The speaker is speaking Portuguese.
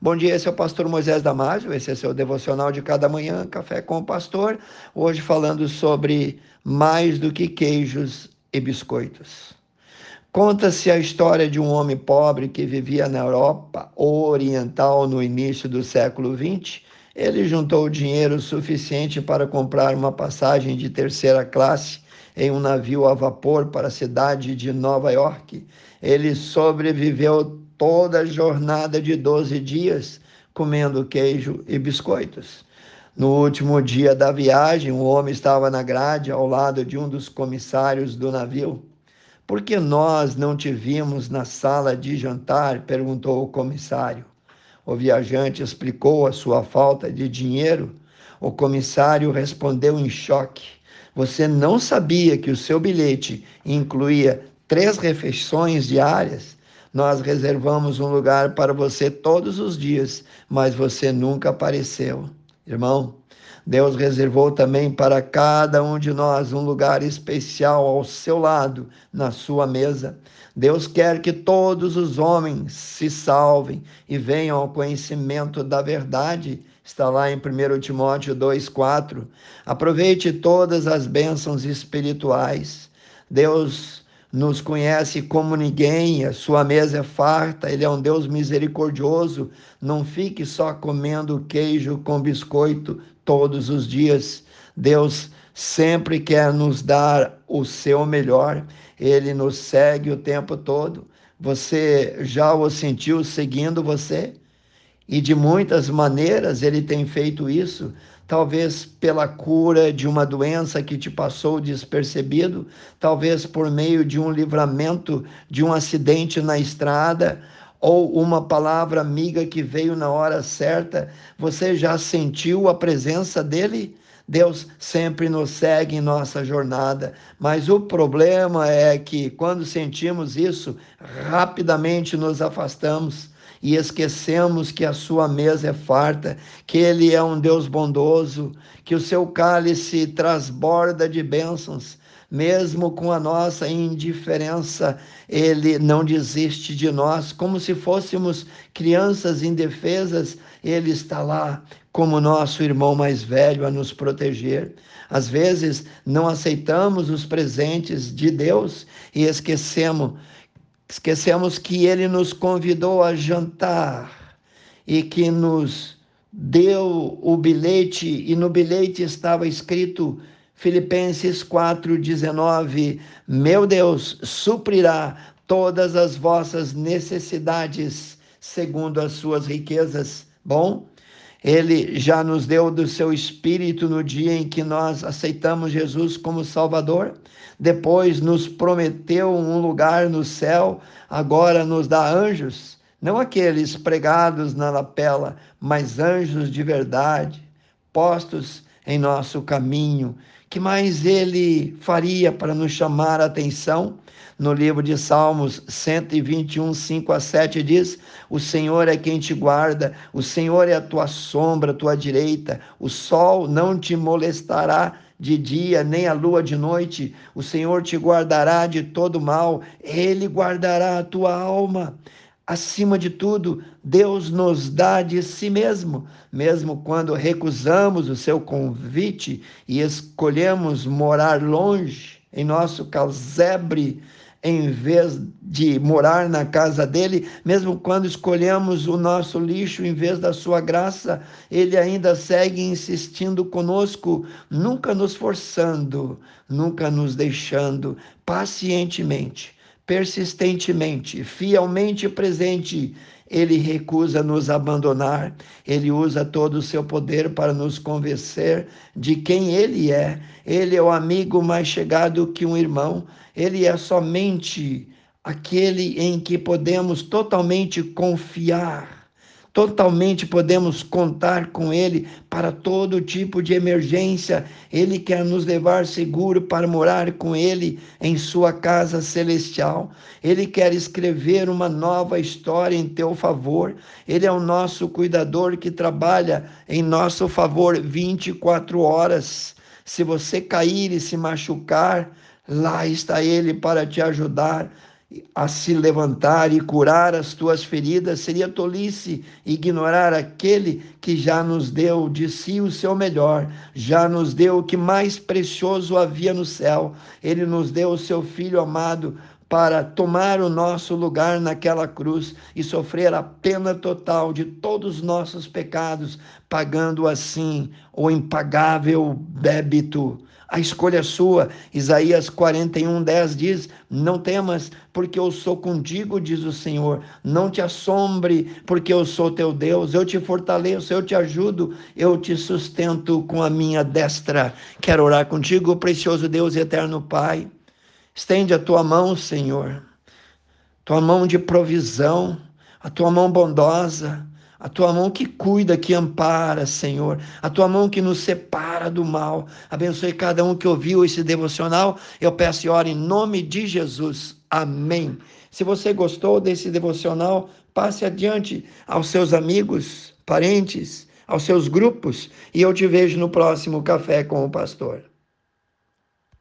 Bom dia, esse é o pastor Moisés Damásio, esse é seu devocional de cada manhã, Café com o Pastor. Hoje falando sobre mais do que queijos e biscoitos. Conta-se a história de um homem pobre que vivia na Europa Oriental no início do século XX. Ele juntou dinheiro suficiente para comprar uma passagem de terceira classe em um navio a vapor para a cidade de Nova York. Ele sobreviveu toda a jornada de 12 dias comendo queijo e biscoitos. No último dia da viagem, um homem estava na grade ao lado de um dos comissários do navio. Por que nós não te vimos na sala de jantar? perguntou o comissário. O viajante explicou a sua falta de dinheiro. O comissário respondeu em choque: Você não sabia que o seu bilhete incluía três refeições diárias? Nós reservamos um lugar para você todos os dias, mas você nunca apareceu. Irmão, Deus reservou também para cada um de nós um lugar especial ao seu lado, na sua mesa. Deus quer que todos os homens se salvem e venham ao conhecimento da verdade. Está lá em 1 Timóteo 2,4. Aproveite todas as bênçãos espirituais. Deus nos conhece como ninguém, a sua mesa é farta, ele é um Deus misericordioso. Não fique só comendo queijo com biscoito todos os dias. Deus sempre quer nos dar o seu melhor, ele nos segue o tempo todo. Você já o sentiu seguindo você? E de muitas maneiras ele tem feito isso talvez pela cura de uma doença que te passou despercebido, talvez por meio de um livramento de um acidente na estrada, ou uma palavra amiga que veio na hora certa, você já sentiu a presença dele? Deus sempre nos segue em nossa jornada, mas o problema é que quando sentimos isso, rapidamente nos afastamos e esquecemos que a sua mesa é farta, que ele é um Deus bondoso, que o seu cálice transborda de bênçãos. Mesmo com a nossa indiferença, ele não desiste de nós, como se fôssemos crianças indefesas, ele está lá como nosso irmão mais velho a nos proteger. Às vezes não aceitamos os presentes de Deus e esquecemos Esquecemos que ele nos convidou a jantar e que nos deu o bilhete, e no bilhete estava escrito Filipenses 4,19: Meu Deus suprirá todas as vossas necessidades segundo as suas riquezas. Bom, ele já nos deu do seu espírito no dia em que nós aceitamos Jesus como Salvador. Depois nos prometeu um lugar no céu, agora nos dá anjos, não aqueles pregados na lapela, mas anjos de verdade, postos em nosso caminho. Que mais ele faria para nos chamar a atenção? No livro de Salmos 121, 5 a 7 diz: O Senhor é quem te guarda, o Senhor é a tua sombra, a tua direita, o sol não te molestará de dia, nem a lua de noite. O Senhor te guardará de todo mal, ele guardará a tua alma. Acima de tudo, Deus nos dá de si mesmo, mesmo quando recusamos o seu convite e escolhemos morar longe em nosso casebre em vez de morar na casa dele, mesmo quando escolhemos o nosso lixo em vez da sua graça, ele ainda segue insistindo conosco, nunca nos forçando, nunca nos deixando, pacientemente, persistentemente, fielmente presente ele recusa nos abandonar, ele usa todo o seu poder para nos convencer de quem ele é. Ele é o amigo mais chegado que um irmão, ele é somente aquele em que podemos totalmente confiar totalmente podemos contar com Ele para todo tipo de emergência. Ele quer nos levar seguro para morar com Ele em Sua casa celestial. Ele quer escrever uma nova história em teu favor. Ele é o nosso cuidador que trabalha em nosso favor 24 horas. Se você cair e se machucar, lá está Ele para te ajudar a se levantar e curar as tuas feridas, seria tolice ignorar aquele que já nos deu de si o seu melhor, já nos deu o que mais precioso havia no céu. Ele nos deu o seu filho amado para tomar o nosso lugar naquela cruz e sofrer a pena total de todos os nossos pecados, pagando assim o impagável débito a escolha é sua. Isaías 41, 10 diz: Não temas, porque eu sou contigo, diz o Senhor. Não te assombre, porque eu sou teu Deus. Eu te fortaleço, eu te ajudo, eu te sustento com a minha destra. Quero orar contigo, precioso Deus e eterno Pai. Estende a tua mão, Senhor, tua mão de provisão, a tua mão bondosa a tua mão que cuida, que ampara, Senhor, a tua mão que nos separa do mal. Abençoe cada um que ouviu esse devocional. Eu peço e oro em nome de Jesus. Amém. Se você gostou desse devocional, passe adiante aos seus amigos, parentes, aos seus grupos e eu te vejo no próximo Café com o Pastor.